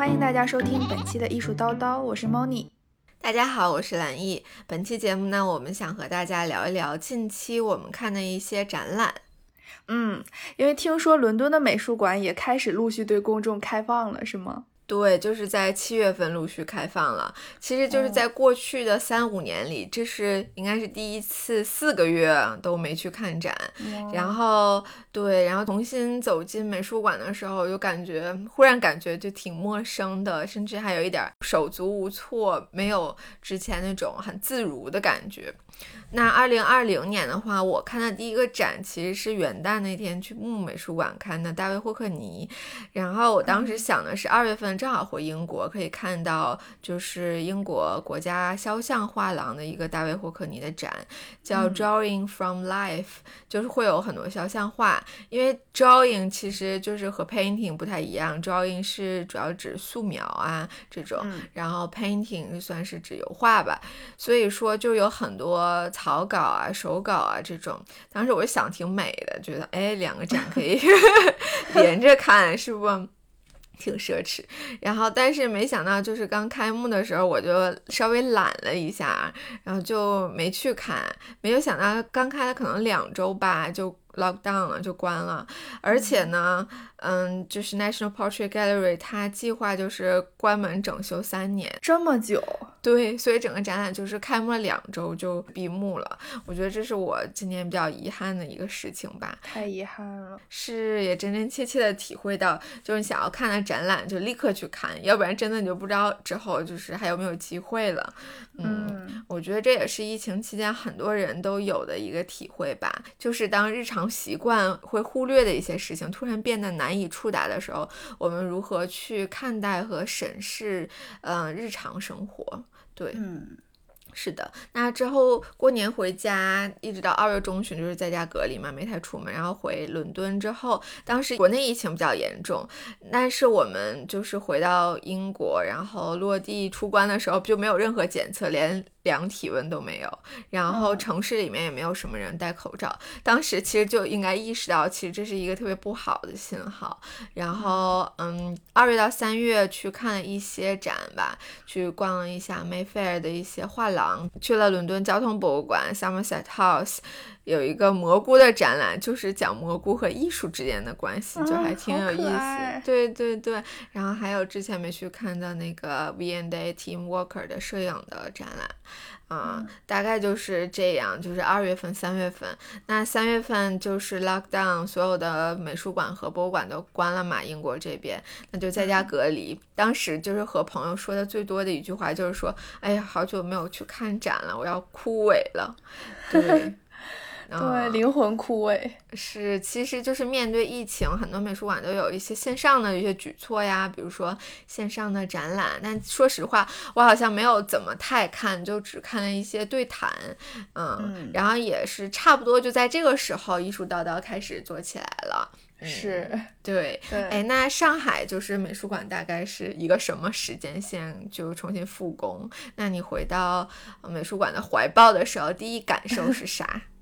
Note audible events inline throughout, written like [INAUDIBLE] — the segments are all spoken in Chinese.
欢迎大家收听本期的艺术叨叨，我是 Moni。大家好，我是蓝毅。本期节目呢，我们想和大家聊一聊近期我们看的一些展览。嗯，因为听说伦敦的美术馆也开始陆续对公众开放了，是吗？对，就是在七月份陆续开放了。其实就是在过去的三五年里，这是应该是第一次四个月都没去看展。然后对，然后重新走进美术馆的时候，就感觉忽然感觉就挺陌生的，甚至还有一点手足无措，没有之前那种很自如的感觉。那二零二零年的话，我看的第一个展其实是元旦那天去木美术馆看的大卫霍克尼。然后我当时想的是二月份正好回英国，可以看到就是英国国家肖像画廊的一个大卫霍克尼的展，叫 Drawing from Life，就是会有很多肖像画。因为 Drawing 其实就是和 Painting 不太一样，Drawing 是主要指素描啊这种，然后 Painting 算是指油画吧。所以说就有很多。呃草稿啊，手稿啊，这种，当时我就想挺美的，觉得哎，两个展可以 [LAUGHS] 连着看，是不挺奢侈？然后，但是没想到，就是刚开幕的时候，我就稍微懒了一下，然后就没去看。没有想到，刚开了可能两周吧，就 lock down 了，就关了。而且呢，嗯，就是 National Portrait Gallery，它计划就是关门整修三年，这么久。对，所以整个展览就是开幕了两周就闭幕了。我觉得这是我今年比较遗憾的一个事情吧。太遗憾了，是也真真切切的体会到，就是想要看的展览就立刻去看，要不然真的你就不知道之后就是还有没有机会了。嗯，我觉得这也是疫情期间很多人都有的一个体会吧，就是当日常习惯会忽略的一些事情突然变得难以触达的时候，我们如何去看待和审视，嗯，日常生活。对，嗯，是的。那之后过年回家，一直到二月中旬，就是在家隔离嘛，没太出门。然后回伦敦之后，当时国内疫情比较严重，但是我们就是回到英国，然后落地出关的时候就没有任何检测，连。量体温都没有，然后城市里面也没有什么人戴口罩。当时其实就应该意识到，其实这是一个特别不好的信号。然后，嗯，二月到三月去看了一些展吧，去逛了一下 Mayfair 的一些画廊，去了伦敦交通博物馆 Somerset House，有一个蘑菇的展览，就是讲蘑菇和艺术之间的关系，就还挺有意思。对对对，然后还有之前没去看的那个 V&A Team Walker 的摄影的展览。啊，大概就是这样，就是二月份、三月份。那三月份就是 lockdown，所有的美术馆和博物馆都关了嘛，英国这边，那就在家隔离。当时就是和朋友说的最多的一句话就是说：“哎呀，好久没有去看展了，我要枯萎了。”对。对，灵魂枯萎是，其实就是面对疫情，很多美术馆都有一些线上的一些举措呀，比如说线上的展览。但说实话，我好像没有怎么太看，就只看了一些对谈，嗯，然后也是差不多就在这个时候，艺术叨叨开始做起来了。是对，哎，那上海就是美术馆大概是一个什么时间线就重新复工？那你回到美术馆的怀抱的时候，第一感受是啥？[LAUGHS]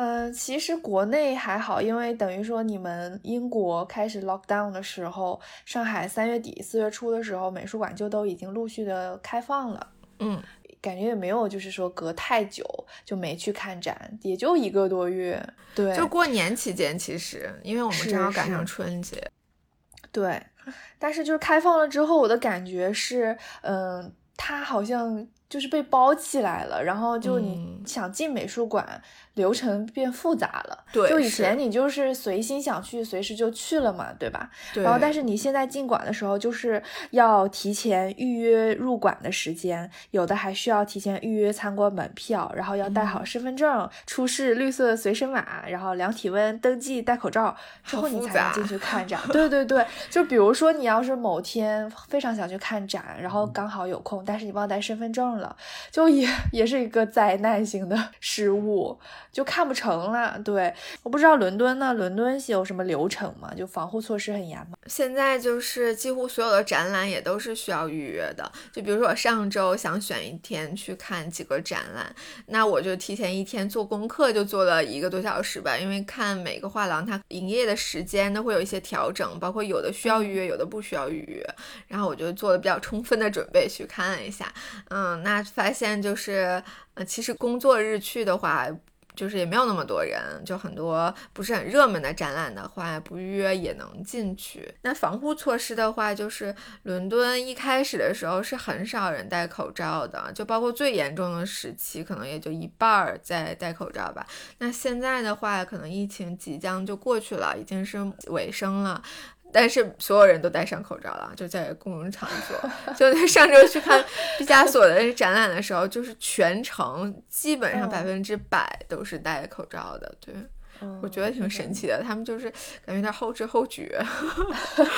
呃，其实国内还好，因为等于说你们英国开始 lock down 的时候，上海三月底四月初的时候，美术馆就都已经陆续的开放了。嗯，感觉也没有就是说隔太久就没去看展，也就一个多月。对，就过年期间，其实因为我们正好赶上春节。对，但是就是开放了之后，我的感觉是，嗯，它好像就是被包起来了，然后就你想进美术馆。流程变复杂了，对，就以前你就是随心想去，随时就去了嘛，对吧？对。然后，但是你现在进馆的时候，就是要提前预约入馆的时间，有的还需要提前预约参观门票，然后要带好身份证，出示绿色随身码，然后量体温、登记、戴口罩之后，你才能进去看展。[LAUGHS] 对对对，就比如说你要是某天非常想去看展，然后刚好有空，但是你忘带身份证了，就也 [LAUGHS] 也是一个灾难性的失误，就看不成了。对，我不知道伦敦呢，伦敦有什么流程吗？就防护措施很严吗？现在就是几乎所有的展览也都是需要预约的。就比如说我上周想选一天去看几个展览，那我就提前一天做功课，就做了一个多小时吧，因为看每个画廊它营业的时间都会有一些调整，包括有的需要预约，有的不需要预约。然后我就做了比较充分的准备去看了一下，嗯，那发现就是，呃，其实工作日去的话。就是也没有那么多人，就很多不是很热门的展览的话，不预约也能进去。那防护措施的话，就是伦敦一开始的时候是很少人戴口罩的，就包括最严重的时期，可能也就一半儿在戴口罩吧。那现在的话，可能疫情即将就过去了，已经是尾声了。但是所有人都戴上口罩了，就在公共场所。就在上周去看毕加索的展览的时候，就是全程基本上百分之百都是戴口罩的。对。我觉得挺神奇的，他们就是感觉有点后知后觉。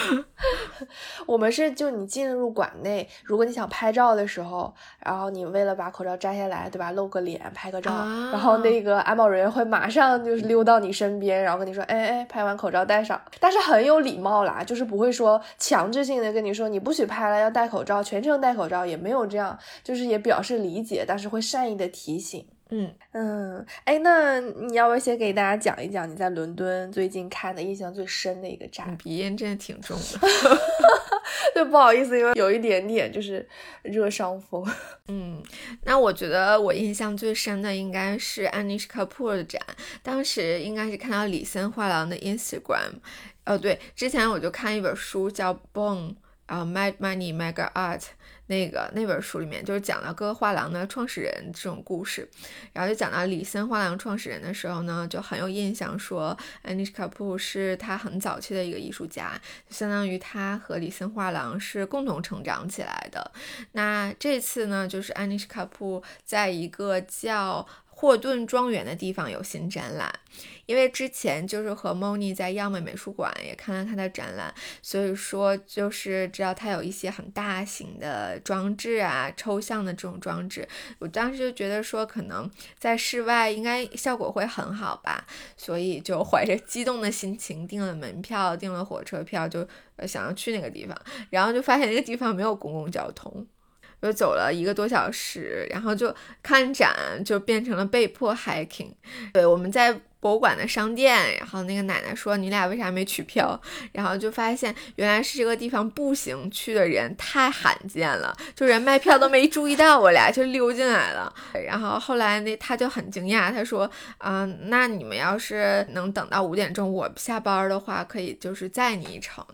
[LAUGHS] 我们是就你进入馆内，如果你想拍照的时候，然后你为了把口罩摘下来，对吧？露个脸拍个照，然后那个安保人员会马上就是溜到你身边，然后跟你说：“哎哎，拍完口罩戴上。”但是很有礼貌啦，就是不会说强制性的跟你说你不许拍了，要戴口罩，全程戴口罩，也没有这样，就是也表示理解，但是会善意的提醒。嗯嗯，哎，那你要不要先给大家讲一讲你在伦敦最近看的印象最深的一个展？鼻音真的挺重的，[LAUGHS] 对，不好意思，因为有一点点就是热伤风。嗯，那我觉得我印象最深的应该是 Anish Kapoor 的展，当时应该是看到李森画廊的 Instagram，哦对，之前我就看一本书叫《Bone》，然后 Mad Money Mega Art。那个那本书里面就是讲到各个画廊的创始人这种故事，然后就讲到李森画廊创始人的时候呢，就很有印象，说 Anish Kapoor 是他很早期的一个艺术家，就相当于他和李森画廊是共同成长起来的。那这次呢，就是 Anish Kapoor 在一个叫霍顿庄园的地方有新展览。因为之前就是和 Moni 在央美美术馆也看了他的展览，所以说就是知道他有一些很大型的装置啊，抽象的这种装置。我当时就觉得说，可能在室外应该效果会很好吧，所以就怀着激动的心情订了门票，订了火车票，就想要去那个地方。然后就发现那个地方没有公共交通，又走了一个多小时，然后就看展就变成了被迫 hiking。对，我们在。博物馆的商店，然后那个奶奶说：“你俩为啥没取票？”然后就发现原来是这个地方步行去的人太罕见了，就人卖票都没注意到我俩就溜进来了。然后后来那他就很惊讶，他说：“啊，那你们要是能等到五点钟我下班的话，可以就是载你一程。”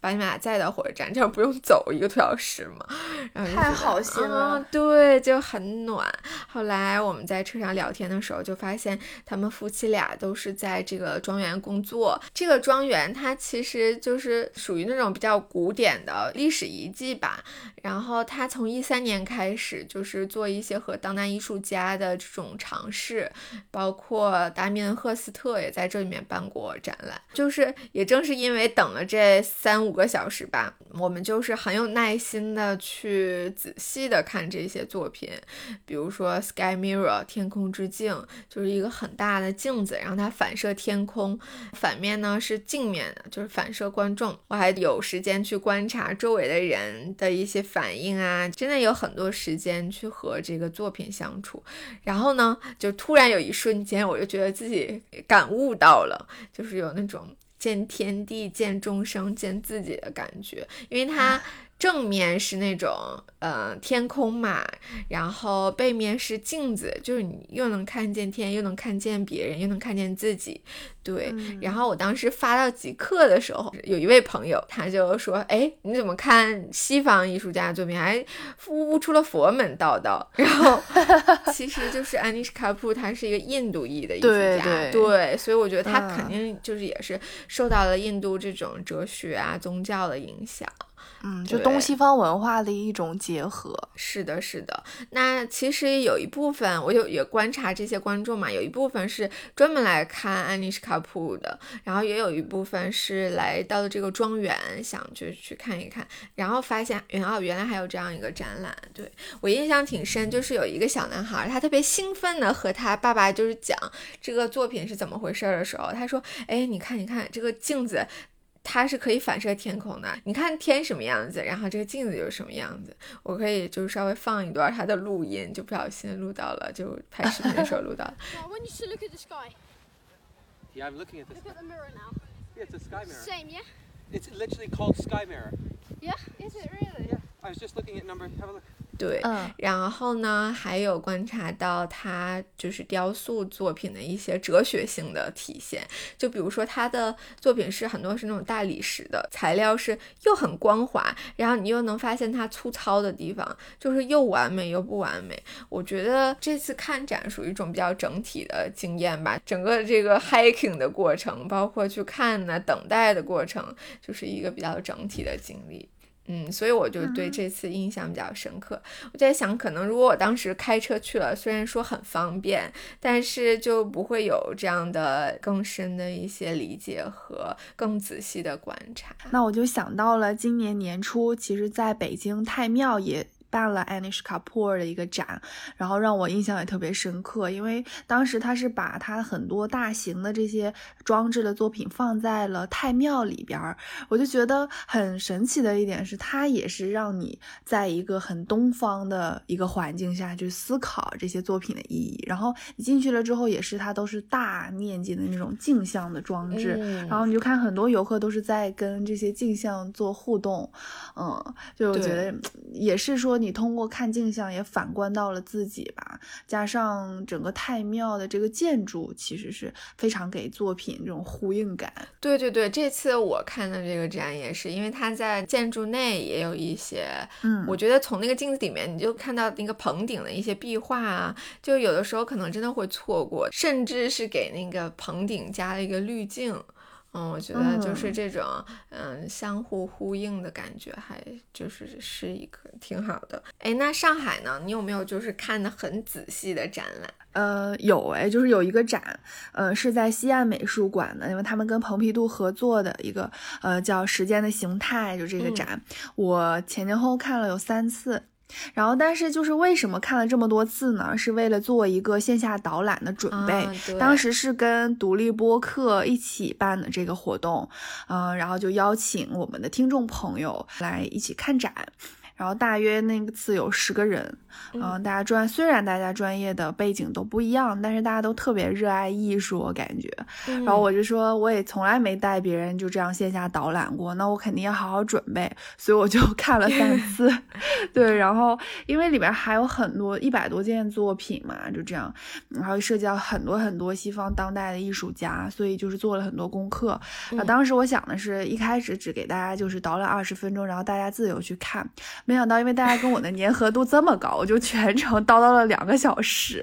把你们俩载到火车站，这样不用走一个多小时嘛？然后太好心了，对，就很暖。后来我们在车上聊天的时候，就发现他们夫妻俩都是在这个庄园工作。这个庄园它其实就是属于那种比较古典的历史遗迹吧。然后他从一三年开始，就是做一些和当代艺术家的这种尝试，包括达米恩·赫斯特也在这里面办过展览。就是也正是因为等了这三五个小时吧，我们就是很有耐心的去仔细的看这些作品。比如说 Sky Mirror 天空之镜，就是一个很大的镜子，然后它反射天空，反面呢是镜面的，就是反射观众。我还有时间去观察周围的人的一些。反应啊，真的有很多时间去和这个作品相处，然后呢，就突然有一瞬间，我就觉得自己感悟到了，就是有那种见天地、见众生、见自己的感觉，因为他。正面是那种呃天空嘛，然后背面是镜子，就是你又能看见天，又能看见别人，又能看见自己。对，然后我当时发到极客的时候，有一位朋友他就说：“哎，你怎么看西方艺术家的作品，还悟出了佛门道道？” [LAUGHS] 然后其实就是安妮什卡普，他是一个印度裔的艺术家，对，所以我觉得他肯定就是也是受到了印度这种哲学啊宗教的影响。嗯，就东西方文化的一种结合。是的，是的。那其实有一部分，我有也观察这些观众嘛，有一部分是专门来看安妮什卡普的，然后也有一部分是来到了这个庄园，想就去看一看，然后发现原哦，原来还有这样一个展览。对我印象挺深，就是有一个小男孩，他特别兴奋的和他爸爸就是讲这个作品是怎么回事的时候，他说：“哎，你看，你看这个镜子。”它是可以反射天空的，你看天什么样子，然后这个镜子就是什么样子。我可以就是稍微放一段它的录音，就不小心录到了，就拍视频的时候录到了。I want you to look at the sky. Yeah, I'm looking at this. Look at the mirror now. Yeah, it's a sky mirror. Same, yeah? It's literally called Sky Mirror. Yeah? Is it really? Yeah, I was just looking at number. Have a look. 对，嗯然后呢，还有观察到他就是雕塑作品的一些哲学性的体现，就比如说他的作品是很多是那种大理石的材料，是又很光滑，然后你又能发现它粗糙的地方，就是又完美又不完美。我觉得这次看展属于一种比较整体的经验吧，整个这个 hiking 的过程，包括去看呢、等待的过程，就是一个比较整体的经历。嗯，所以我就对这次印象比较深刻。我在想，可能如果我当时开车去了，虽然说很方便，但是就不会有这样的更深的一些理解和更仔细的观察。那我就想到了今年年初，其实在北京太庙也。办了 Anish Kapoor 的一个展，然后让我印象也特别深刻，因为当时他是把他很多大型的这些装置的作品放在了太庙里边儿，我就觉得很神奇的一点是，它也是让你在一个很东方的一个环境下去思考这些作品的意义。然后你进去了之后，也是它都是大面积的那种镜像的装置，嗯然后你就看很多游客都是在跟这些镜像做互动，嗯，就我觉得也是说你通过看镜像也反观到了自己吧，加上整个太庙的这个建筑，其实是非常给作品这种呼应感。对对对，这次我看的这个展也是，因为它在建筑内也有一些，嗯我觉得从那个镜子里面你就看到那个棚顶的一些壁画啊，就有的时候可能真的会错过，甚至是给那个棚顶加了一个滤镜。嗯，我觉得就是嗯这种嗯相互呼应的感觉，还就是是一个挺好的。哎，那上海呢？你有没有就是看的很仔细的展览？呃，有哎，就是有一个展，呃，是在西岸美术馆的，因为他们跟蓬皮杜合作的一个，呃，叫《时间的形态》，就这个嗯展，我前前后后看了有三次。然后，但是就是为什么看了这么多次呢？是为了做一个线下导览的准备。啊当时是跟独立播客一起办的这个活动，嗯、然后就邀请我们的听众朋友来一起看展。然后大约那次有十个人，嗯、大家专虽然大家专业的背景都不一样，但是大家都特别热爱艺术，我感觉。嗯然后我就说，我也从来没带别人就这样线下导览过，那我肯定要好好准备，所以我就 [LAUGHS] 看了三 [LAUGHS] 次。对，然后因为里边还有很多一百多件作品嘛，就这样，然后涉及到很多很多西方当代的艺术家，所以就是做了很多功课。啊，当时我想的是一开始只给大家就是导览二十分钟，然后大家自由去看，没想到因为大家跟我的粘合度这么高，我就全程叨叨了两个小时。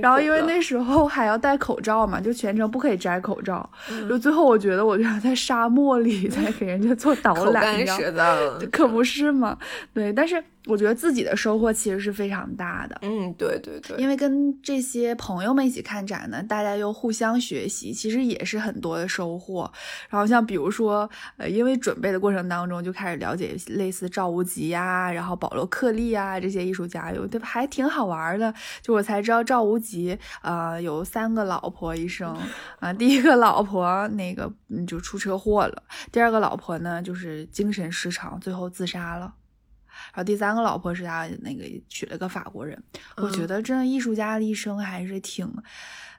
然后因为那时候还要戴口罩嘛，就全程不可以摘口罩。嗯就最后我觉得我就像在沙漠里在给人家做导览，你干知道可不是嘛？对，但是我觉得自己的收获其实是非常大的。嗯，对对对，因为跟这些朋友们一起看展呢，大家又互相学习，其实也是很多的收获。然后像比如说，呃，因为准备的过程当中就开始了解类似赵无极呀、然后保罗克利啊这些艺术家，有的还挺好玩的。就我才知道赵无极，呃，有三个老婆一生啊、[LAUGHS] 第一个老婆那个嗯就出车祸了，第二个老婆呢就是精神失常，最后自杀了。然后第三个老婆是他那个娶了个法国人，我觉得真的艺术家的一生还是挺，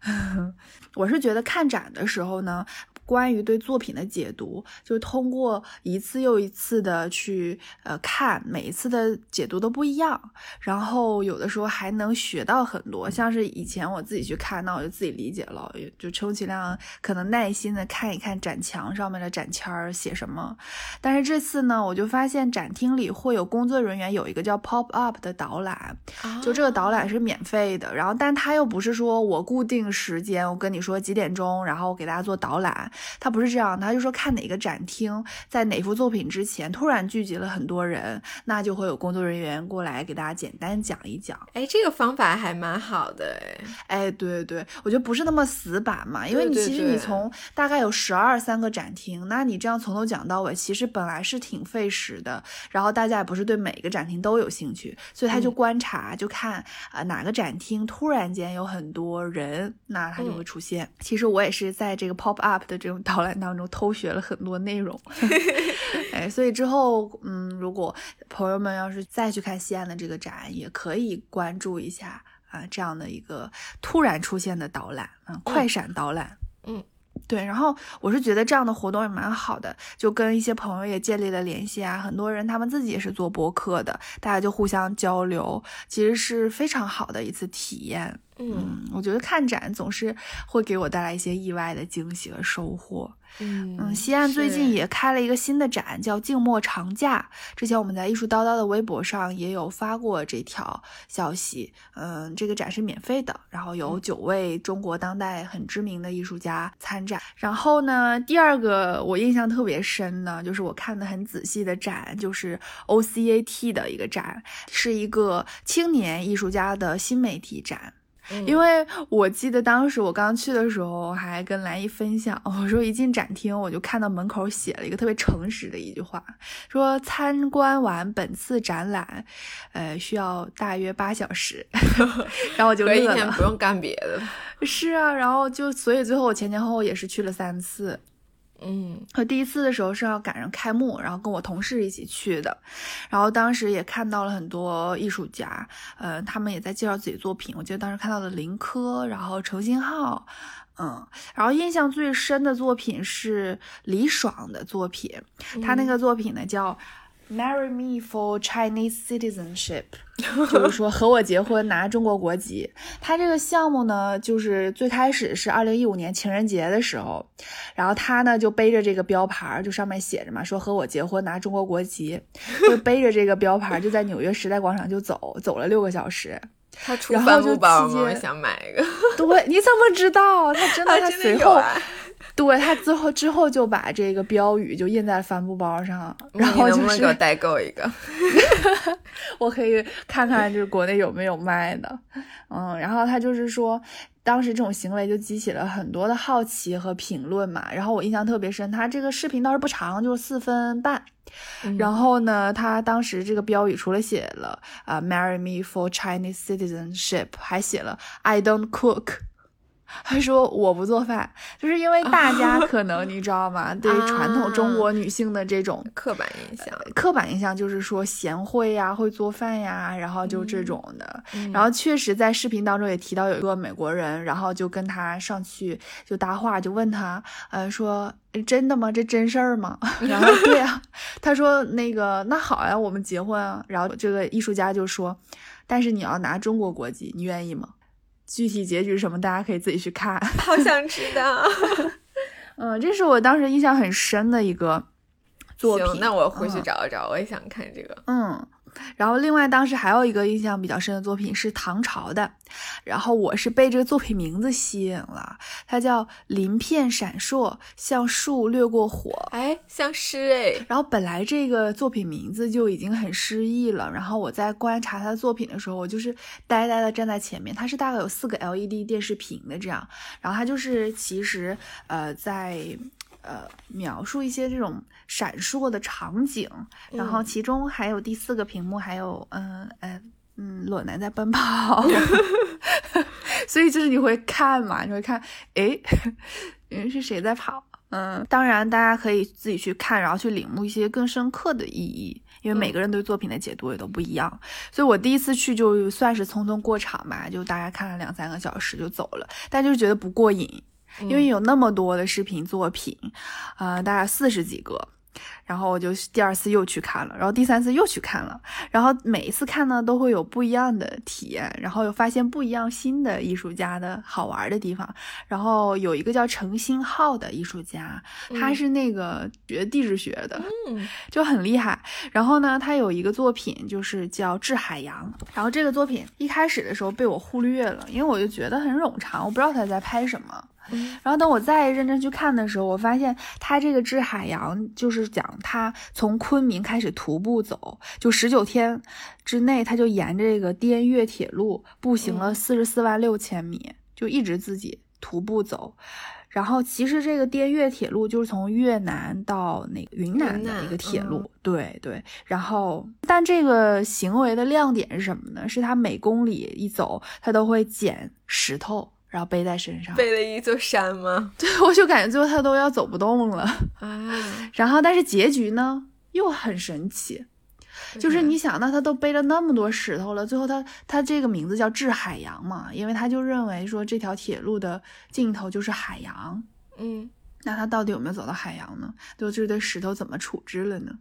[LAUGHS] 我是觉得看展的时候呢，关于对作品的解读，就通过一次又一次的去呃看，每一次的解读都不一样，然后有的时候还能学到很多。像是以前我自己去看，那我就自己理解了，就充其量可能耐心的看一看展墙上面的展签儿写什么。但是这次呢，我就发现展厅里会有工作人员有一个叫 pop up 的导览，就这个导览是免费的，然后但它又不是说我固定时间，我跟你说几点钟，然后我给大家做导览，他不是这样，他就说看哪个展厅在哪幅作品之前突然聚集了很多人，那就会有工作人员过来给大家简单讲一讲。哎，这个方法还蛮好的哎。哎，对对，我觉得不是那么死板嘛，因为你其实你从大概有十二三个展厅，那你这样从头讲到尾，其实本来是挺费时的。然后大家也不是对每个展厅都有兴趣，所以他就嗯观察，就看啊、呃哪个展厅突然间有很多人，那它就嗯会出现。其实我也是在这个 pop up 的这种导览当中偷学了很多内容。[LAUGHS] 哎，所以之后，嗯，如果朋友们要是再去看西安的这个展，也可以关注一下啊、这样的一个突然出现的导览，嗯，快闪导览，嗯。对，然后我是觉得这样的活动也蛮好的，就跟一些朋友也建立了联系啊。很多人他们自己也是做播客的，大家就互相交流，其实是非常好的一次体验。嗯嗯，我觉得看展总是会给我带来一些意外的惊喜和收获。嗯嗯，西岸最近也开了一个新的展，叫静默长假。之前我们在艺术叨叨的微博上也有发过这条消息。嗯，这个展是免费的，然后有九位中国当代很知名的艺术家参展。然后呢，第二个我印象特别深呢，就是我看的很仔细的展，就是 OCAT 的一个展，是一个青年艺术家的新媒体展。因为我记得当时我刚去的时候，还跟兰姨分享，[LAUGHS] 我说一进展厅，我就看到门口写了一个特别诚实的一句话，说参观完本次展览，呃，需要大约八小时，[LAUGHS] 然后我就乐了不用干别的。[LAUGHS] 是啊，然后就所以最后我前前后后也是去了三次。嗯我第一次的时候是要赶上开幕，然后跟我同事一起去的，然后当时也看到了很多艺术家，呃，他们也在介绍自己作品。我记得当时看到了林科，然后程新浩，嗯，然后印象最深的作品是李爽的作品，他那个作品呢叫。Marry me for Chinese citizenship，[LAUGHS] 就是说和我结婚拿中国国籍。他这个项目呢，就是最开始是二零一五年情人节的时候，然后他呢就背着这个标牌儿，就上面写着嘛，说和我结婚拿中国国籍，就背着这个标牌儿就在纽约时代广场就走，走了六个小时。[LAUGHS] 他出帆布包吗？想买一个。对，你怎么知道？他真的，[LAUGHS] 他他随后，对他之后之后就把这个标语就印在帆布包上，然后就是能不能给我是代购一个？[LAUGHS] 我可以看看就是国内有没有卖的，嗯，然后他就是说。当时这种行为就激起了很多的好奇和评论嘛，然后我印象特别深，他这个视频倒是不长，就是四分半，嗯然后呢，他当时这个标语除了写了啊、marry me for Chinese citizenship，还写了 I don't cook。他说我不做饭，就是因为大家 [LAUGHS] 可能你知道吗？对传统中国女性的这种刻板印象。刻板印象，就是说贤惠呀、会做饭呀，然后就这种的。嗯然后确实在视频当中也提到有一个美国人，然后就跟他上去就搭话，就问他，呃，说真的吗？这真事儿吗？[LAUGHS] 然后对啊，[LAUGHS] 他说那个那好呀，我们结婚啊。然后这个艺术家就说，但是你要拿中国国籍，你愿意吗？具体结局是什么，大家可以自己去看。[LAUGHS] 好想知道。[LAUGHS] 嗯，这是我当时印象很深的一个作品。行，那我回去嗯找一找，我也想看这个。嗯，然后另外当时还有一个印象比较深的作品是唐朝的，然后我是被这个作品名字吸引了，它叫《鳞片闪烁，像树掠过火》。哎，像诗哎。然后本来这个作品名字就已经很诗意了，然后我在观察他的作品的时候，我就是呆呆的站在前面。它是大概有四个 LED 电视屏的这样，然后它就是其实呃在呃描述一些这种闪烁的场景，然后其中还有第四个屏幕还有嗯呃嗯裸男在奔跑，[LAUGHS] 所以就是你会看嘛，你会看诶，[LAUGHS] 嗯是谁在跑？嗯，当然，大家可以自己去看，然后去领悟一些更深刻的意义，因为每个人对作品的解读也都不一样。所以我第一次去就算是匆匆过场吧，就大概看了两三个小时就走了，但就是觉得不过瘾，因为有那么多的视频作品，呃，大概四十几个。然后我就第二次又去看了，然后第三次又去看了，然后每一次看呢都会有不一样的体验，然后又发现不一样新的艺术家的好玩的地方。然后有一个叫程新浩的艺术家，他是那个学地质学的，嗯就很厉害。然后呢，他有一个作品就是叫《致海洋》，然后这个作品一开始的时候被我忽略了，因为我就觉得很冗长，我不知道他在拍什么。然后等我再认真去看的时候，我发现他这个《致海洋》就是讲他从昆明开始徒步走，就十九天之内，他就沿着这个滇越铁路步行了四十四万六千米，就一直自己徒步走。然后其实这个滇越铁路就是从越南到那个云南的一个铁路，对对。然后，但这个行为的亮点是什么呢？是他每公里一走，他都会捡石头，然后背在身上。背了一座山吗？[LAUGHS] 对，我就感觉最后他都要走不动了。啊，[LAUGHS] 然后，但是结局呢又很神奇，就是你想到他都背了那么多石头了，最后他他这个名字叫致海洋嘛，因为他就认为说这条铁路的尽头就是海洋。嗯，那他到底有没有走到海洋呢？就这堆石头怎么处置了呢？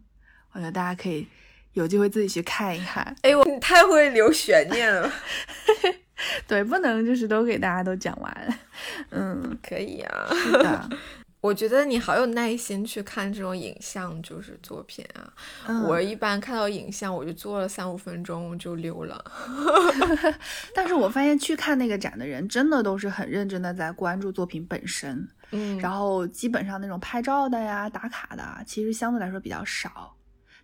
我觉得大家可以有机会自己去看一看。哎，我你太会留悬念了。[LAUGHS] [LAUGHS] 对，不能就是都给大家都讲完。嗯，可以啊。是的，[LAUGHS] 我觉得你好有耐心去看这种影像就是作品啊。嗯我一般看到影像，我就坐了三五分钟就溜了。[LAUGHS] 但是我发现去看那个展的人，真的都是很认真的在关注作品本身，嗯然后基本上那种拍照的呀、打卡的啊，其实相对来说比较少，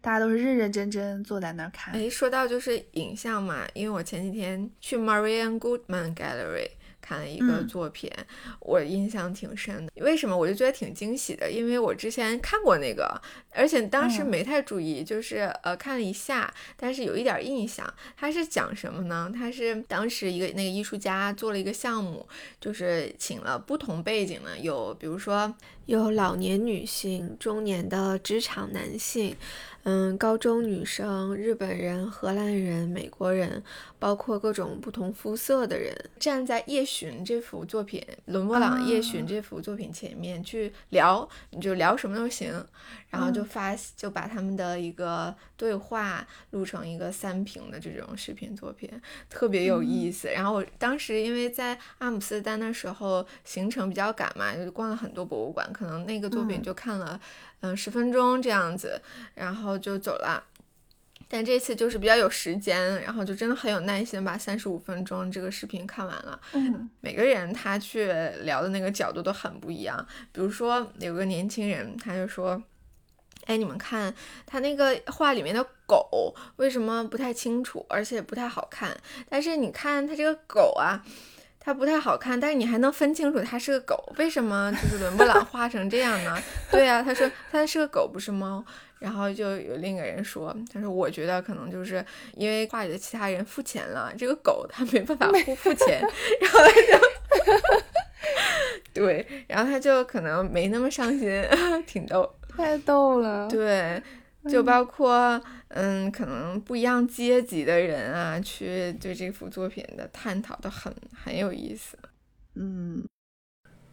大家都是认认真真坐在那儿看。哎，说到就是影像嘛，因为我前几天去 Marianne Goodman Gallery 看了一个嗯作品，我印象挺深的。为什么？我就觉得挺惊喜的，因为我之前看过那个，而且当时嗯没太注意，就是呃看了一下，但是有一点印象。它是讲什么呢？它是当时一个那个艺术家做了一个项目，就是请了不同背景的，有比如说有老年女性、中年的职场男性。嗯，高中女生、日本人、荷兰人、美国人，包括各种不同肤色的人，站在《夜巡》这幅作品，伦勃朗《夜巡》啊这幅作品前面去聊，你就聊什么都行，然后就嗯发就把他们的一个对话录成一个三屏的这种视频作品，特别有意思。然后我当时因为在阿姆斯特丹的时候行程比较赶嘛，就逛了很多博物馆，可能那个作品嗯就看了嗯十分钟这样子，然后就走了。但这次就是比较有时间，然后就真的很有耐心，把三十五分钟这个视频看完了。嗯每个人他去聊的那个角度都很不一样。比如说有个年轻人，他就说：“哎，你们看他那个画里面的狗为什么不太清楚，而且不太好看？但是你看他这个狗啊。”它不太好看，但是你还能分清楚它是个狗，为什么就是伦勃朗画成这样呢？[LAUGHS] 对呀、他说它是个狗，不是猫。然后就有另一个人说，他说我觉得可能就是因为画里的其他人付钱了，这个狗它没办法不付钱，然后他就 [LAUGHS] 对，然后他就可能没那么上心，[LAUGHS] 挺逗。太逗了。对，就包括嗯，可能不一样阶级的人啊，去对这幅作品的探讨都很很有意思。嗯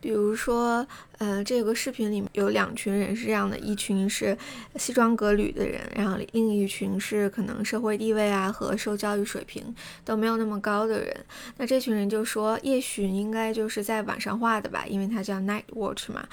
比如说，呃，这个视频里面有两群人是这样的，一群是西装革履的人，然后另一群是可能社会地位啊和受教育水平都没有那么高的人。那这群人就说，夜巡应该就是在晚上画的吧，因为它叫 night watch 嘛。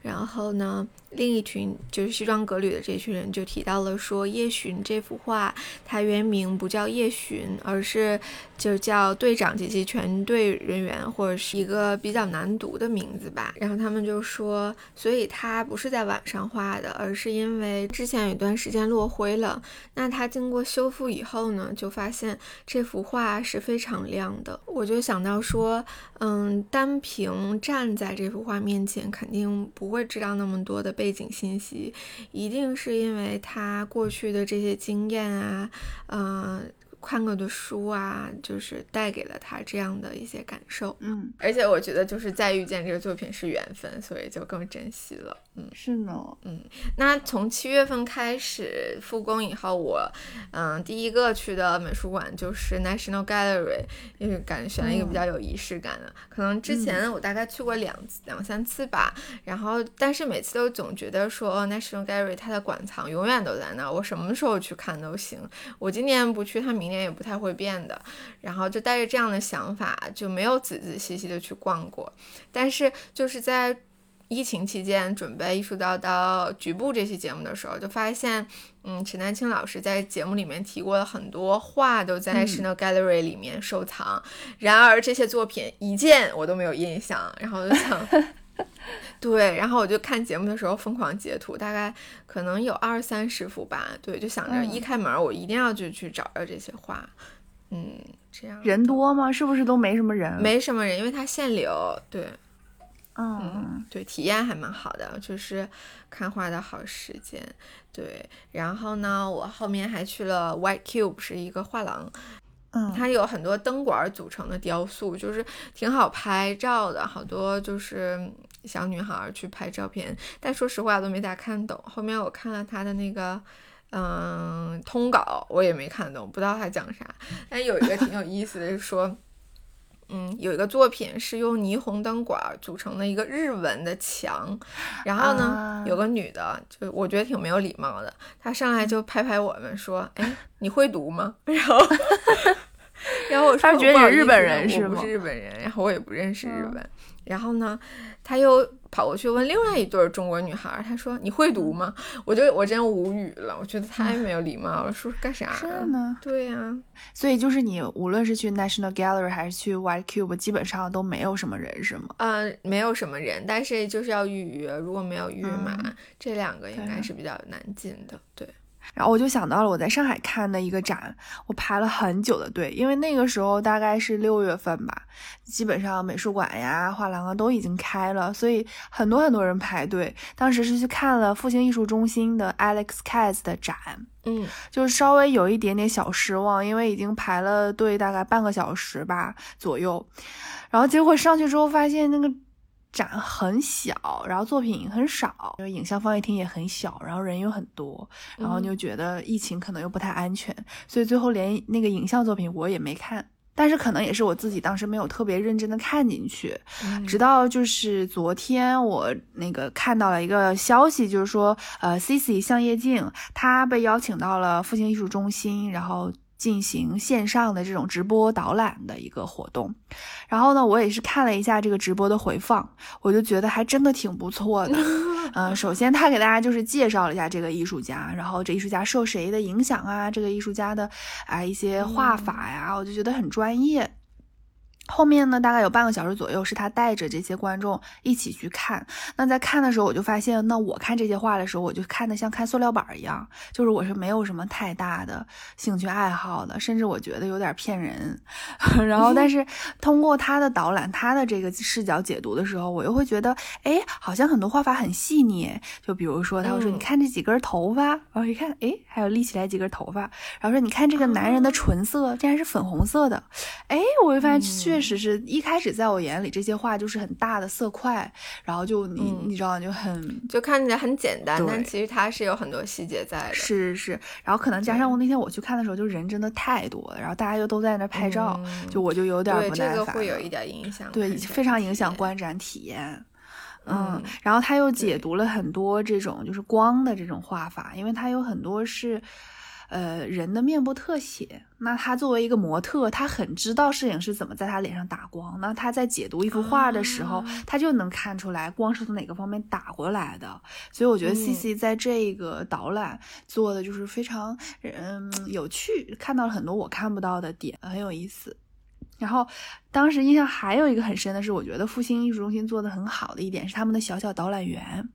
然后呢，另一群就是西装革履的这群人就提到了说，夜巡这幅画它原名不叫夜巡，而是就叫队长及其全队人员，或者是一个比较难读的名字吧。然后他们就说，所以它不是在晚上画的，而是因为之前有一段时间落灰了。那它经过修复以后呢，就发现这幅画是非常亮的。我就想到说，嗯，单凭站在这幅画面前，肯定不会知道那么多的背景信息，一定是因为他过去的这些经验啊，嗯、看过的书啊，就是带给了他这样的一些感受。嗯，而且我觉得就是再遇见这个作品是缘分，所以就更珍惜了。嗯，是呢。嗯那从七月份开始复工以后，我嗯第一个去的美术馆就是 National Gallery，因为感觉选了一个比较有仪式感的。可能之前我大概去过两次两三次吧，然后但是每次都总觉得说哦 National Gallery 它的馆藏永远都在那儿，我什么时候去看都行。我今年不去，它明年也不太会变的。然后就带着这样的想法，就没有仔仔细细的去逛过。但是就是在疫情期间准备艺术叨叨局部这期节目的时候，就发现，嗯，陈丹青老师在节目里面提过的很多画都在 National Gallery 里面收藏，然而这些作品一件我都没有印象，然后就想。对，然后我就看节目的时候疯狂截图，大概可能有二三十幅吧。对，就想着一开门我一定要就去找着这些画。嗯，这样人多吗？是不是都没什么人？没什么人，因为它限流。对，嗯，对，体验还蛮好的，就是看画的好时间。对，然后呢，我后面还去了 White Cube，是一个画廊。嗯，它有很多灯管组成的雕塑，就是挺好拍照的，好多就是小女孩去拍照片。但说实话都没咋看懂。后面我看了她的那个，嗯，通稿，我也没看懂，不知道他讲啥。但有一个挺有意思的，是说。嗯，有一个作品是用霓虹灯管组成的一个日文的墙，然后呢，有个女的，就我觉得挺没有礼貌的，她上来就拍拍我们说：“哎，你会读吗？” [LAUGHS] 然后，然后我说：“她觉得你日本人是吗？”不是日本人，然后我也不认识日文，然后呢，他又。跑过去问另外一对中国女孩，他说：“你会读吗？”我就我真无语了，我觉得太没有礼貌了，说干啥？是呢，对呀。所以就是你无论是去 National Gallery 还是去 White Cube，基本上都没有什么人，是吗？嗯，没有什么人，但是就是要预约，如果没有预码，这两个应该是比较难进的。对。然后我就想到了我在上海看的一个展，我排了很久的队，因为那个时候大概是六月份吧，基本上美术馆呀、画廊啊都已经开了，所以很多很多人排队。当时是去看了复兴艺术中心的 Alex Katz 的展，嗯，就是稍微有一点点小失望，因为已经排了队大概半个小时吧左右，然后结果上去之后发现那个。展很小，然后作品很少，就影像放映厅也很小，然后人又很多，然后就觉得疫情可能又不太安全，所以最后连那个影像作品我也没看。但是可能也是我自己当时没有特别认真的看进去，直到就是昨天我那个看到了一个消息，就是说呃，Cici 向叶静她被邀请到了复兴艺术中心，然后。进行线上的这种直播导览的一个活动，然后呢，我也是看了一下这个直播的回放，我就觉得还真的挺不错的。嗯，[LAUGHS] 首先他给大家就是介绍了一下这个艺术家，然后这艺术家受谁的影响啊？这个艺术家的啊一些画法呀，我就觉得很专业。后面呢，大概有半个小时左右，是他带着这些观众一起去看。那在看的时候，我就发现，那我看这些画的时候，我就看的像看塑料板一样，就是我是没有什么太大的兴趣爱好的，甚至我觉得有点骗人。[LAUGHS] 然后，但是通过他的导览，他的这个视角解读的时候，我又会觉得，哎，好像很多画法很细腻。就比如说，他会说，你看这几根头发，然后一看，哎，还有立起来几根头发。然后说，你看这个男人的唇色，竟然是粉红色的。哎，我就发现。确实是一开始在我眼里，这些画就是很大的色块，然后就你你知道就很就看起来很简单，但其实它是有很多细节在的。是是是，然后可能加上我那天我去看的时候，就人真的太多了，然后大家又都在那拍照，就我就有点不耐烦。这个会有一点影响，对，非常影响观展体验。嗯，然后他又解读了很多这种就是光的这种画法，因为它有很多是。呃，人的面部特写，那他作为一个模特，他很知道摄影师怎么在他脸上打光。那他在解读一幅画的时候，他就能看出来光是从哪个方面打过来的。所以我觉得 C C 在这个导览做的就是非常嗯有趣，看到了很多我看不到的点，很有意思。然后，当时印象还有一个很深的是，我觉得复兴艺术中心做的很好的一点是他们的小小导览员。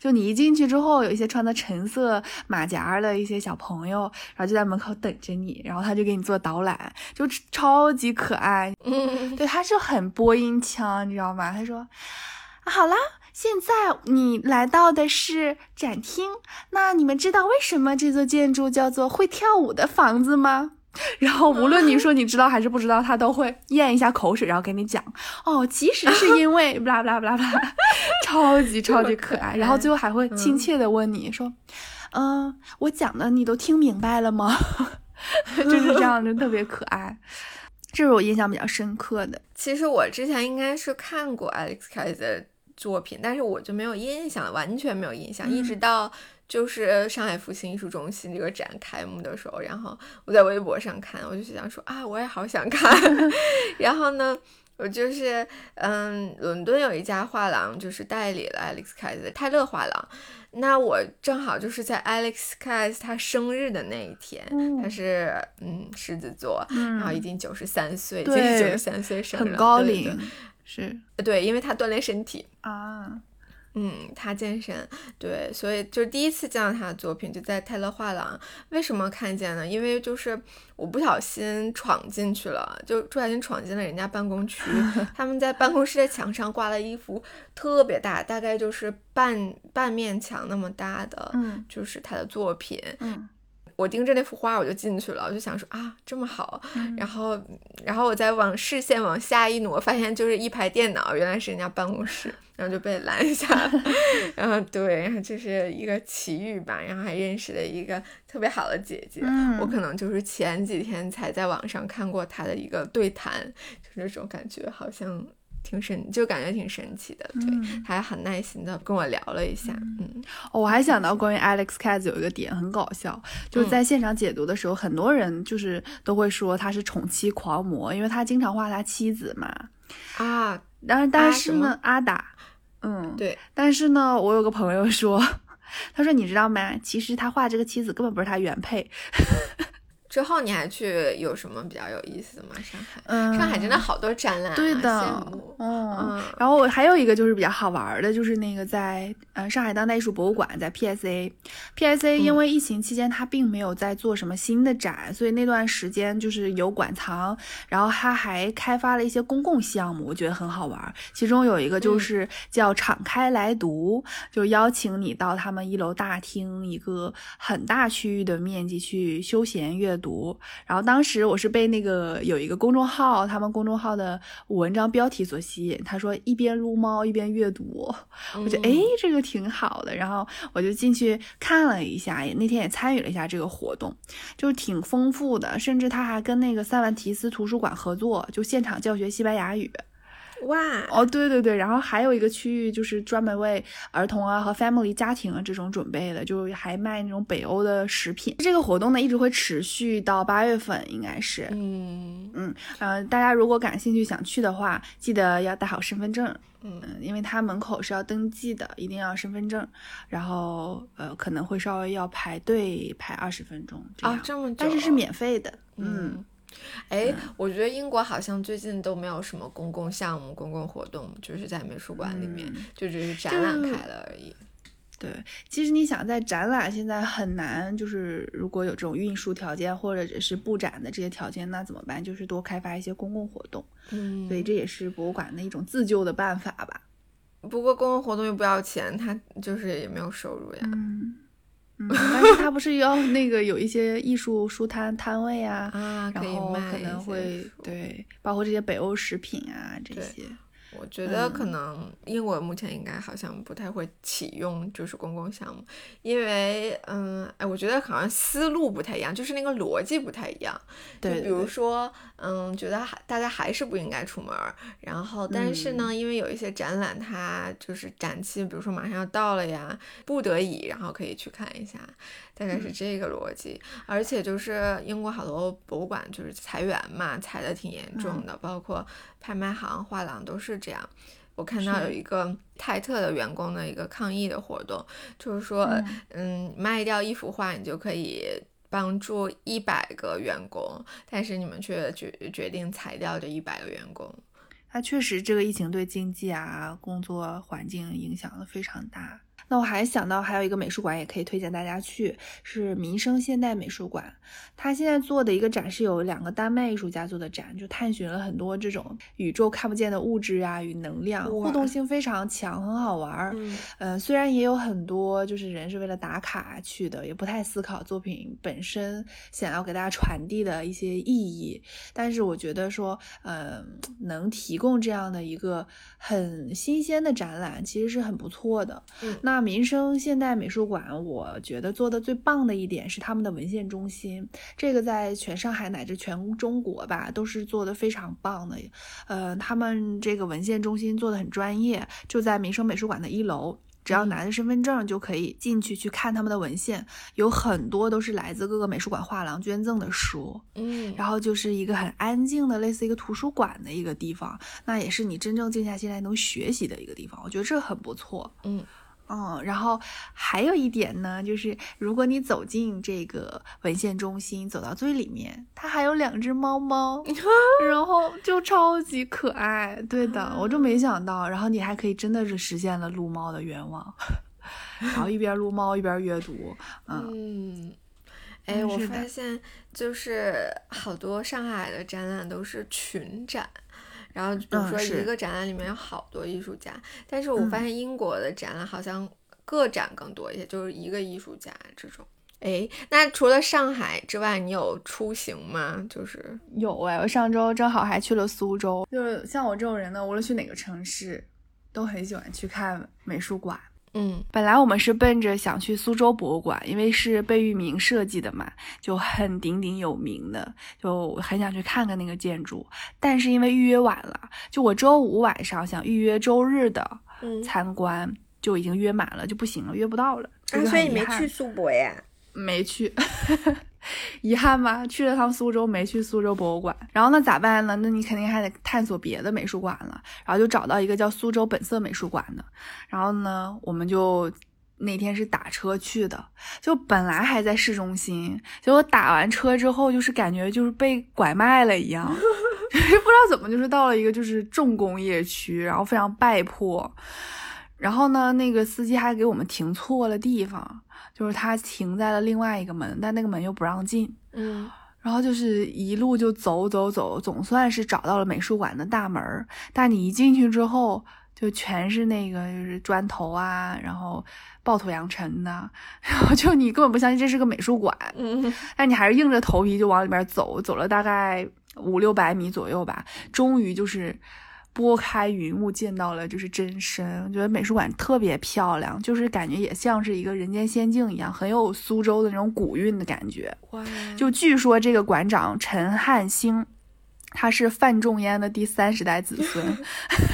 就你一进去之后，有一些穿的橙色马甲的一些小朋友，然后就在门口等着你，然后他就给你做导览，就超级可爱。嗯，对，他是很播音腔，你知道吗？他说：“好啦，现在你来到的是展厅，那你们知道为什么这座建筑叫做会跳舞的房子吗？” [LAUGHS] 然后无论你说你知道还是不知道，他都会咽一下口水，然后给你讲。哦，其实是因为不啦不啦不啦不啦，超级超级可爱。然后最后还会亲切的问你说：“嗯，我讲的你都听明白了吗？” [LAUGHS] 就是这样，就特别可爱。[LAUGHS] 这是我印象比较深刻的。其实我之前应该是看过 Alex Kay 的作品，但是我就没有印象，完全没有印象，一直到。就是上海复兴艺术中心这个展开幕的时候，然后我在微博上看，我就想说啊，我也好想看。[LAUGHS] 然后呢，我就是，嗯，伦敦有一家画廊，就是代理了 Alex Keys 的泰勒画廊。那我正好就是在 Alex Keys 他生日的那一天，他是嗯狮子座，然后已经九十三岁，今年九十三岁生日，很高对龄，是。对对，因为他锻炼身体，啊，嗯，他健身，对，所以就第一次见到他的作品就在泰勒画廊。为什么看见呢？因为就是我不小心闯进去了，就不小心闯进了人家办公区。[LAUGHS] 他们在办公室的墙上挂了一幅特别大，大概就是半半面墙那么大的，嗯就是他的作品。嗯我盯着那幅画，我就进去了，我就想说啊，这么好。嗯然后，然后我再往视线往下一挪，发现就是一排电脑，原来是人家办公室，然后就被拦下了。[LAUGHS] 然后对，然后这是一个奇遇吧，然后还认识了一个特别好的姐姐。嗯我可能就是前几天才在网上看过她的一个对谈，就这种感觉好像挺神，就感觉挺神奇的。对，嗯还很耐心的跟我聊了一下，嗯哦我还想到关于 Alex Katz 有一个点很搞笑，就是在现场解读的时候，很多人就是都会说他是宠妻狂魔，因为他经常画他妻子嘛。啊，然后但是呢，阿达，嗯，对，但是呢，我有个朋友说，[LAUGHS] 他说你知道吗？其实他画这个妻子根本不是他原配。之后你还去有什么比较有意思的吗？上海，嗯，上海真的好多展览、啊，对的嗯。嗯然后我还有一个就是比较好玩的，就是那个在呃上海当代艺术博物馆，在 PSA，PSA 因为疫情期间它并没有在做什么新的展，所以那段时间就是有馆藏，然后它还开发了一些公共项目，我觉得很好玩。其中有一个就是叫“敞开来读”，就邀请你到他们一楼大厅一个很大区域的面积去休闲阅读。然后当时我是被那个有一个公众号，他们公众号的文章标题所吸引，他说一边撸猫一边阅读，我觉得嗯诶这个挺好的，然后我就进去看了一下，也那天也参与了一下这个活动，就是挺丰富的，甚至他还跟那个塞万提斯图书馆合作，就现场教学西班牙语。哇，哦，对对对，然后还有一个区域就是专门为儿童啊和 family 家庭啊这种准备的，就还卖那种北欧的食品。这个活动呢一直会持续到八月份，应该是。嗯嗯，呃，大家如果感兴趣想去的话，记得要带好身份证。嗯嗯，因为它门口是要登记的，一定要身份证，然后呃可能会稍微要排队排二十分钟这样，啊，这么久，但是是免费的。嗯嗯。哎，我觉得英国好像最近都没有什么公共项目、公共活动，就是在美术馆里面，嗯就只是展览开了而已。对，其实你想在展览现在很难，就是如果有这种运输条件或者是布展的这些条件，那怎么办？就是多开发一些公共活动，嗯，所以这也是博物馆的一种自救的办法吧。不过公共活动又不要钱，它就是也没有收入呀。嗯嗯，但是它不是要那个有一些艺术书摊摊位啊，啊，然后可能会书对，包括这些北欧食品啊这些。我觉得可嗯。能英国目前应该好像不太会启用就是公共项目，因为嗯，哎，我觉得好像思路不太一样，就是那个逻辑不太一样。就比如对。对对说，嗯，觉得还大家还是不应该出门儿，然后但是嗯。呢，因为有一些展览它就是展期，比如说马上要到了呀，不得已，然后可以去看一下，大概嗯。是这个逻辑。而且就是英国好多博物馆就是裁员嘛，裁的挺严嗯。重的，包括拍卖行、画廊都是这样。我看到有一个泰特的员工的一个抗议的活动，就是说，嗯嗯，卖掉一幅画，你就可以帮助一百个员工，但是你们却决决定裁掉这一百个员工。它确实这个疫情对经济啊、工作环境影响的非常大。那我还想到还有一个美术馆也可以推荐大家去，是民生现代美术馆。它现在做的一个展示有两个丹麦艺术家做的展，就探寻了很多这种宇宙看不见的物质啊与能量，互动性非常强，很好玩儿。嗯嗯，虽然也有很多就是人是为了打卡去的，也不太思考作品本身想要给大家传递的一些意义，但是我觉得说，呃，能提供这样的一个很新鲜的展览，其实是很不错的。嗯那民生现代美术馆，我觉得做的最棒的一点是他们的文献中心，这个在全上海乃至全中国吧，都是做的非常棒的。呃，他们这个文献中心做的很专业，就在民生美术馆的一楼。只要拿着身份证就可以进去去看他们的文献，有很多都是来自各个美术馆画廊捐赠的书。嗯，然后就是一个很安静的，类似一个图书馆的一个地方，那也是你真正静下心来能学习的一个地方，我觉得这很不错。嗯嗯，然后还有一点呢，就是如果你走进这个文献中心，走到最里面，它还有两只猫猫，[LAUGHS] 然后就超级可爱。对的，我就没想到，然后你还可以真的是实现了撸猫的愿望，[LAUGHS] 然后一边撸猫一边阅读，嗯。嗯，哎，嗯我发现就是好多上海的展览都是群展，然后比如说一个展览里面有好多艺术家，但是我发嗯现英国的展览好像个展更多一些，就是一个艺术家这种。哎，那除了上海之外，你有出行吗？就是有哎，我上周正好还去了苏州。就是像我这种人呢，无论去哪个城市，都很喜欢去看美术馆。嗯本来我们是奔着想去苏州博物馆，因为是贝聿铭设计的嘛，就很鼎鼎有名的，就很想去看看那个建筑。但是因为预约晚了，就我周五晚上想预约周日的嗯，参观，就已经约满了，就不行了，约不到了。啊，所以你没去苏博呀？没去，[LAUGHS] [LAUGHS] 遗憾吧？去了趟苏州，没去苏州博物馆。然后那咋办呢？那你肯定还得探索别的美术馆了。然后就找到一个叫苏州本色美术馆的。然后呢，我们就那天是打车去的，就本来还在市中心，结果打完车之后，就是感觉就是被拐卖了一样，[LAUGHS] 不知道怎么就是到了一个就是重工业区，然后非常败破。然后呢，那个司机还给我们停错了地方，就是他停在了另外一个门，但那个门又不让进。嗯然后就是一路就走走走，总算是找到了美术馆的大门。但你一进去之后，就全是那个就是砖头啊，然后暴土扬尘的，[LAUGHS] 然后就你根本不相信这是个美术馆，嗯 [LAUGHS] 但你还是硬着头皮就往里边走，走了大概五六百米左右吧，终于就是拨开云雾见到了就是真身。我觉得美术馆特别漂亮，就是感觉也像是一个人间仙境一样，很有苏州的那种古韵的感觉。就据说这个馆长陈汉兴。他是范仲淹的第三十代子孙，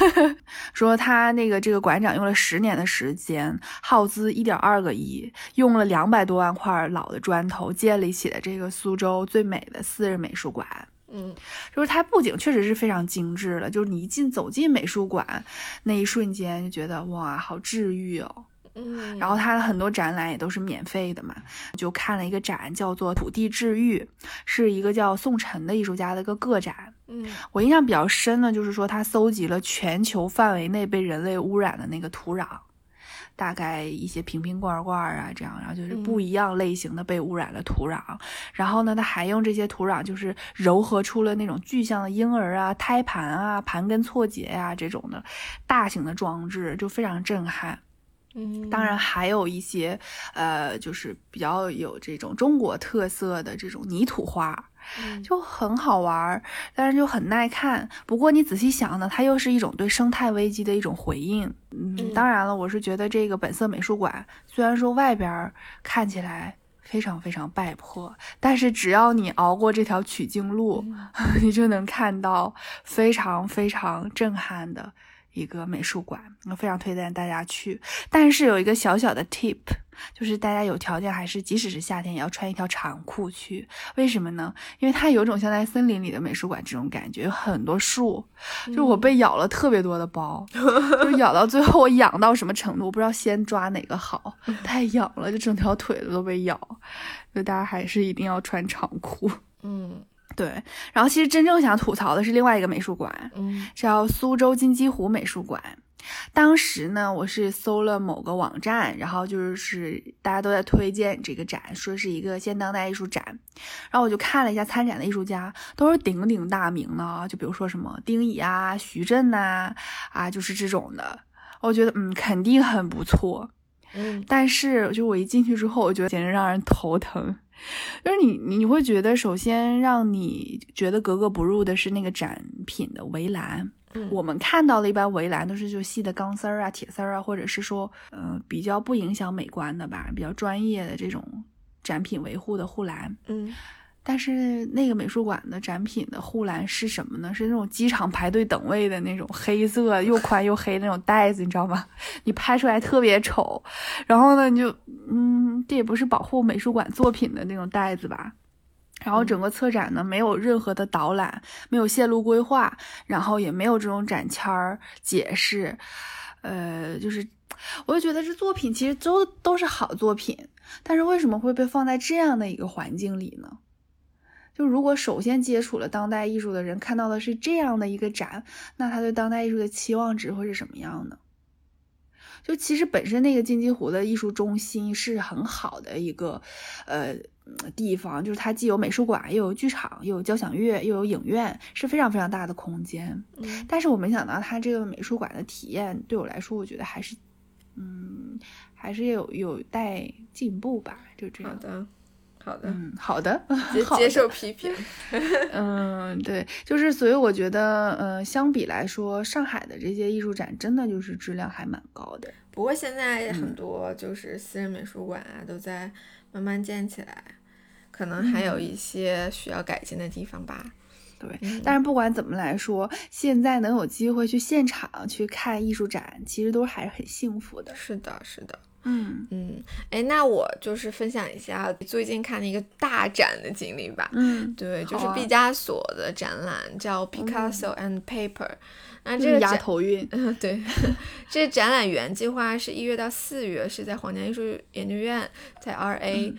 [LAUGHS] 说他那个这个馆长用了十年的时间，耗资一点二个亿，用了两百多万块老的砖头建立起了这个苏州最美的私人美术馆。嗯就是它布景确实是非常精致的，就是你一进走进美术馆那一瞬间就觉得哇，好治愈哦。嗯，然后它的很多展览也都是免费的嘛，就看了一个展叫做“土地治愈”，是一个叫宋晨的艺术家的一个个展。嗯我印象比较深的就是说，他搜集了全球范围内被人类污染的那个土壤，大概一些瓶瓶罐罐啊，这样，然后就是不一样类型的被污染的土壤。然后呢，他还用这些土壤就是糅合出了那种具象的婴儿啊、胎盘啊、盘根错节呀、这种的大型的装置，就非常震撼。嗯，当然还有一些，呃，就是比较有这种中国特色的这种泥土花，嗯就很好玩儿，但是就很耐看。不过你仔细想呢，它又是一种对生态危机的一种回应。嗯，嗯当然了，我是觉得这个本色美术馆虽然说外边儿看起来非常非常败破，但是只要你熬过这条取经路，[LAUGHS] 你就能看到非常非常震撼的。一个美术馆，我非常推荐大家去。但是有一个小小的 tip，就是大家有条件还是即使是夏天也要穿一条长裤去。为什么呢？因为它有种像在森林里的美术馆这种感觉，有很多树。就我被咬了特别多的包，[LAUGHS] 就咬到最后我痒到什么程度，我不知道先抓哪个好，[LAUGHS] 太痒了，就整条腿子都被咬。就大家还是一定要穿长裤。嗯对，然后其实真正想吐槽的是另外一个美术馆，嗯叫苏州金鸡湖美术馆。当时呢，我是搜了某个网站，然后就是大家都在推荐这个展，说是一个现当代艺术展。然后我就看了一下参展的艺术家，都是鼎鼎大名的啊，就比如说什么丁乙啊、徐震呐、啊，就是这种的。我觉得嗯，肯定很不错。嗯但是就我一进去之后，我觉得简直让人头疼。就是你你你会觉得，首先让你觉得格格不入的是那个展品的围栏。嗯我们看到的一般围栏都是就细的钢丝儿啊、铁丝儿啊，或者是说，呃，比较不影响美观的吧，比较专业的这种展品维护的护栏。嗯但是那个美术馆的展品的护栏是什么呢？是那种机场排队等位的那种黑色又宽又黑的那种袋子，你知道吗？[LAUGHS] 你拍出来特别丑。然后呢，你就嗯，这也不是保护美术馆作品的那种袋子吧？然后整个策展呢，没有任何的导览，没有线路规划，然后也没有这种展签儿解释，呃，就是我就觉得这作品其实都都是好作品，但是为什么会被放在这样的一个环境里呢？就如果首先接触了当代艺术的人看到的是这样的一个展，那他对当代艺术的期望值会是什么样呢？就其实本身那个金鸡湖的艺术中心是很好的一个呃地方，就是它既有美术馆，又有剧场，又有交响乐，又有影院，是非常非常大的空间。嗯但是我没想到它这个美术馆的体验对我来说，我觉得还是嗯还是有有待进步吧，就这样。好的，好的，嗯，好的，[LAUGHS] 接好的接受批评。[LAUGHS] 嗯，对，就是所以我觉得，呃，相比来说，上海的这些艺术展真的就是质量还蛮高的。不过现在嗯很多就是私人美术馆啊，都在慢慢建起来，可能还有一些需要改进的地方吧。对，嗯但是不管怎么来说，现在能有机会去现场去看艺术展，其实都还是很幸福的。是的，是的。嗯嗯，哎，那我就是分享一下最近看的一个大展的经历吧。嗯，对，就是毕加索的展览，叫 Picasso and Paper。那这个牙头晕。嗯，对，[LAUGHS] 这展览原计划是一月到四月，是在皇家艺术研究院，在 RA。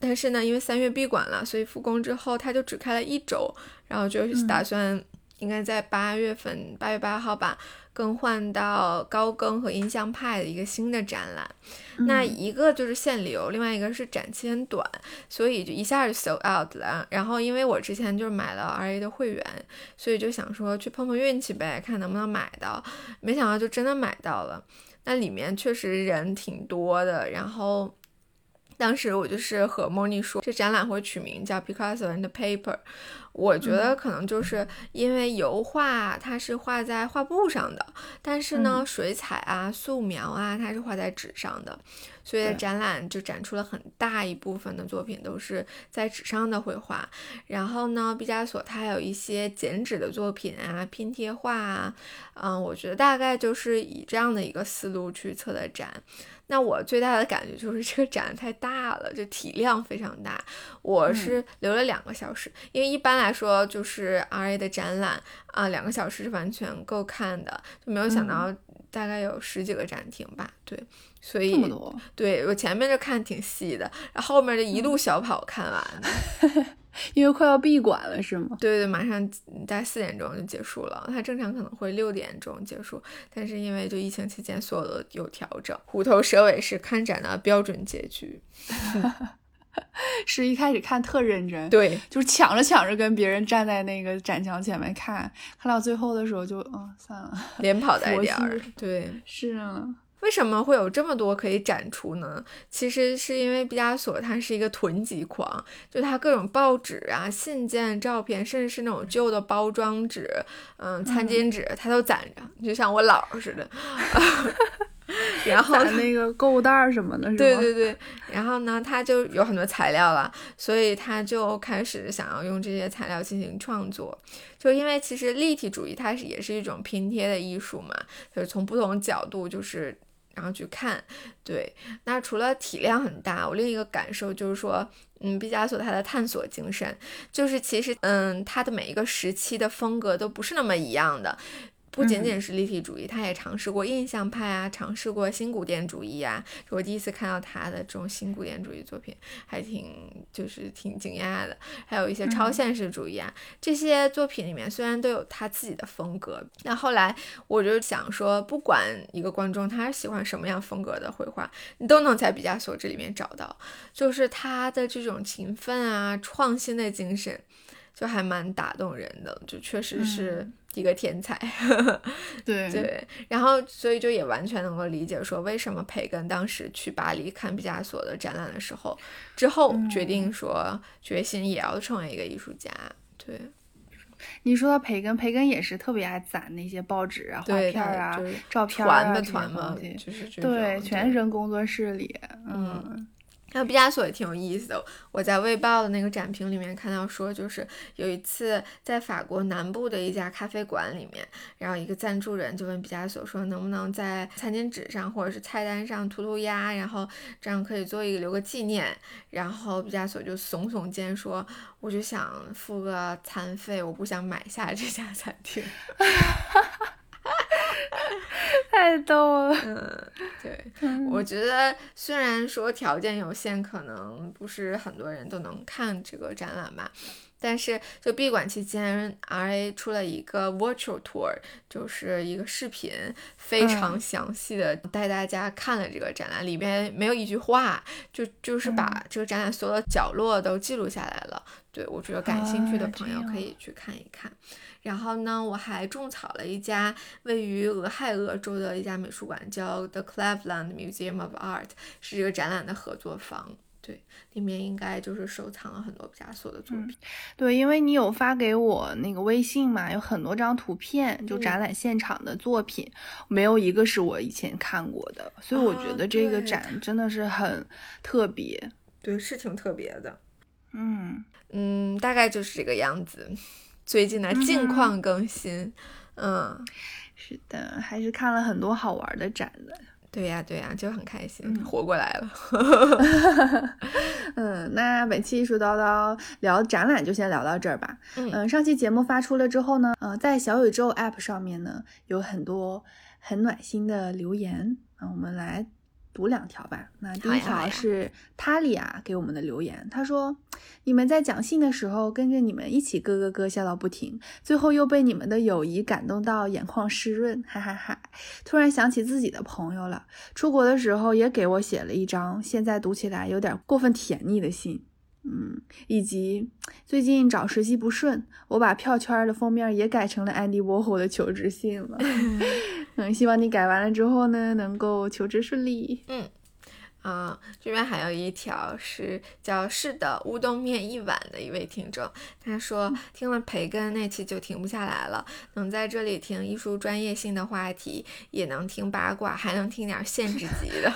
但是呢，因为三月闭馆了，所以复工之后，他就只开了一周，然后就是打算应该在八月份，八月八号吧，更换到高更和印象派的一个新的展览。那一个就是限流，另外一个是展期很短，所以就一下就 sold out 了。然后因为我之前就是买了 RA 的会员，所以就想说去碰碰运气呗，看能不能买到。没想到就真的买到了。那里面确实人挺多的，然后。当时我就是和 Moni 说，这展览会取名叫 Picasso and Paper。我觉得可能就是因为油画它是画在画布上的，但是呢，水彩啊、素描啊，它是画在纸上的，所以对展览就展出了很大一部分的作品都是在纸上的绘画。然后呢，毕加索他有一些剪纸的作品啊、拼贴画啊，嗯，我觉得大概就是以这样的一个思路去策的展。那我最大的感觉就是这个展太大了，就体量非常大。我是留了两个小时，因为一般来说就是 R A 的展览啊，两个小时是完全够看的，就没有想到大概有十几个展厅吧。对，所以这么多，对我前面就看挺细的，然后后面就一路小跑看完的。[LAUGHS] 因为快要闭馆了，是吗？对对，马上大概四点钟就结束了。它正常可能会六点钟结束，但是因为就疫情期间所有的有调整，虎头蛇尾是看展的标准结局。[LAUGHS] [LAUGHS] 是一开始看特认真，对，就是抢着抢着跟别人站在那个展墙前面看，看到最后的时候就，嗯，算了。连跑带佛颠儿。对，是啊，为什么会有这么多可以展出呢？其实是因为毕加索他是一个囤积狂，就他各种报纸啊、信件、照片，甚至是那种旧的包装纸、嗯、餐巾纸，他都攒着，就像我姥似的。[LAUGHS] [LAUGHS] 然后那个购物袋儿什么的，是吧？对对对，然后呢，他就有很多材料了，所以他就开始想要用这些材料进行创作。就因为其实立体主义它是也是一种拼贴的艺术嘛，就是从不同角度就是然后去看。对，那除了体量很大，我另一个感受就是说，嗯，毕加索他的探索精神，就是其实嗯，他的每一个时期的风格都不是那么一样的。不仅仅是立体主义，他也尝试过印象派啊，尝试过新古典主义啊。我第一次看到他的这种新古典主义作品，还挺就是挺惊讶的。还有一些超现实主义啊，这些作品里面虽然都有他自己的风格，那后来我就想说，不管一个观众他喜欢什么样风格的绘画，你都能在毕加索这里面找到，就是他的这种勤奋啊、创新的精神。就还蛮打动人的，就确实是一个天才。[LAUGHS] [LAUGHS] 对对，然后所以就也完全能够理解说，为什么培根当时去巴黎看毕加索的展览的时候，之后决定说决心也要成为一个艺术家。对，你说到培根，培根也是特别爱攒那些报纸啊、画对，片儿啊就是、照片儿啊团的这些团嘛对，种全扔工作室里。嗯嗯，还有毕加索也挺有意思的，我在《卫报》的那个展评里面看到说，就是有一次在法国南部的一家咖啡馆里面，然后一个赞助人就问毕加索说，能不能在餐巾纸上或者是菜单上涂涂鸦，然后这样可以做一个留个纪念。然后毕加索就耸耸肩说，我就想付个餐费，我不想买下这家餐厅。[LAUGHS] [LAUGHS] 太逗了。嗯，对，我觉得虽然说条件有限，可能不是很多人都能看这个展览吧，但是就闭馆期间，RA 出了一个 virtual tour，就是一个视频，非常详细的带大家看了这个展览，里边没有一句话，就就是把这个展览所有的角落都记录下来了。对我觉得感兴趣的朋友可以去看一看。然后呢，我还种草了一家位于俄亥俄州的一家美术馆，叫 The Cleveland Museum of Art，是这个展览的合作方。对，里面应该就是收藏了很多毕加索的作品。对，因为你有发给我那个微信嘛，有很多张图片，就展览现场的作品，没有一个是我以前看过的，所以我觉得这个展真的是很特别。对，是挺特别的。嗯嗯，大概就是这个样子。最近的近况更新，嗯，是的，还是看了很多好玩的展的。对呀，对呀，就很开心，活过来了。[LAUGHS] 嗯，那本期艺术叨叨聊展览就先聊到这儿吧。嗯，上期节目发出了之后呢，呃，在小宇宙 App 上面呢，有很多很暖心的留言啊，我们来。读两条吧。那第一条是塔利亚给我们的留言，他说：“你们在讲信的时候，跟着你们一起咯咯咯笑到不停，最后又被你们的友谊感动到眼眶湿润，哈哈哈！突然想起自己的朋友了，出国的时候也给我写了一张，现在读起来有点过分甜腻的信。”嗯，以及最近找实习不顺，我把票圈的封面也改成了安迪沃霍的求职信了。[LAUGHS] 嗯，希望你改完了之后呢，能够求职顺利。嗯。啊，这边还有一条是叫“是的乌冬面一碗”的一位听众，他说听了培根那期就停不下来了，能在这里听艺术专业性的话题，也能听八卦，还能听点限制级的。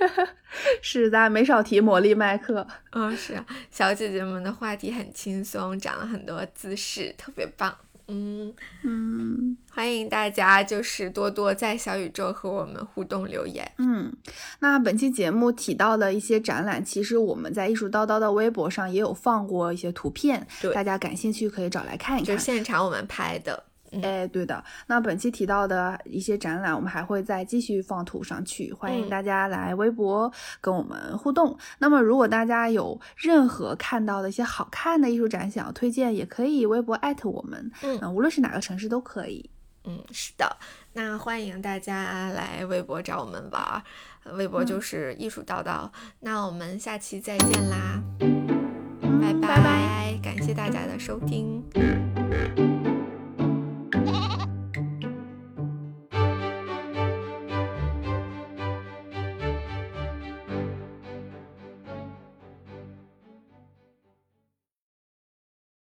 [LAUGHS] 是咱，没少提魔力麦克。嗯，是啊，小姐姐们的话题很轻松，长了很多姿势，特别棒。嗯嗯，欢迎大家就是多多在小宇宙和我们互动留言。嗯，那本期节目提到的一些展览，其实我们在艺术叨叨的微博上也有放过一些图片，对，大家感兴趣可以找来看一看，就现场我们拍的。哎，对的。那本期提到的一些展览，我们还会再继续放图上去，欢迎大家来微博跟我们互动。那么，如果大家有任何看到的一些好看的艺术展想要推荐，也可以微博艾特我们。嗯，无论是哪个城市都可以。嗯，是的。那欢迎大家来微博找我们玩，微博就是艺术叨叨。那我们下期再见啦，拜拜，感谢大家的收听。